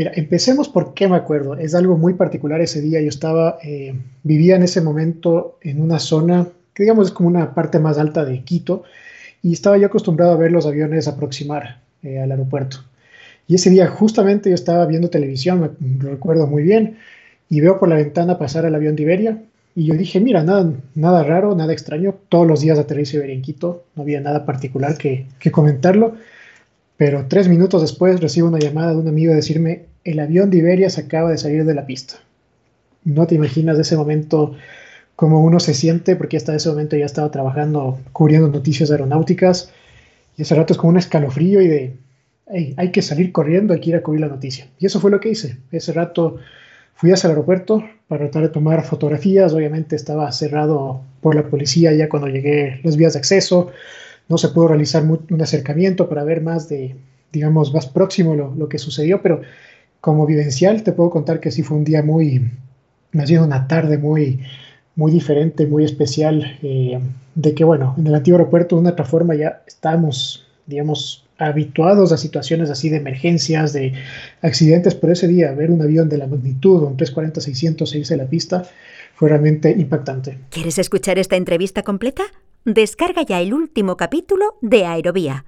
Mira, empecemos por qué me acuerdo. Es algo muy particular ese día. Yo estaba, eh, vivía en ese momento en una zona que digamos es como una parte más alta de Quito y estaba yo acostumbrado a ver los aviones aproximar eh, al aeropuerto. Y ese día justamente yo estaba viendo televisión, me recuerdo muy bien, y veo por la ventana pasar el avión de Iberia y yo dije, mira, nada, nada raro, nada extraño, todos los días aterrizo Iberia en Quito, no había nada particular que, que comentarlo, pero tres minutos después recibo una llamada de un amigo a decirme, el avión de Iberia se acaba de salir de la pista. No te imaginas de ese momento cómo uno se siente, porque hasta ese momento ya estaba trabajando, cubriendo noticias aeronáuticas, y ese rato es como un escalofrío y de, hay que salir corriendo, hay que ir a cubrir la noticia. Y eso fue lo que hice. Ese rato fui hacia el aeropuerto para tratar de tomar fotografías, obviamente estaba cerrado por la policía ya cuando llegué las vías de acceso, no se pudo realizar un acercamiento para ver más de, digamos, más próximo lo que sucedió, pero como vivencial te puedo contar que sí fue un día muy, más bien una tarde muy, muy diferente, muy especial, eh, de que, bueno, en el antiguo aeropuerto de una otra forma ya estábamos, digamos, habituados a situaciones así de emergencias, de accidentes, pero ese día ver un avión de la magnitud, un 340-600 irse a la pista, fue realmente impactante. ¿Quieres escuchar esta entrevista completa? Descarga ya el último capítulo de Aerovía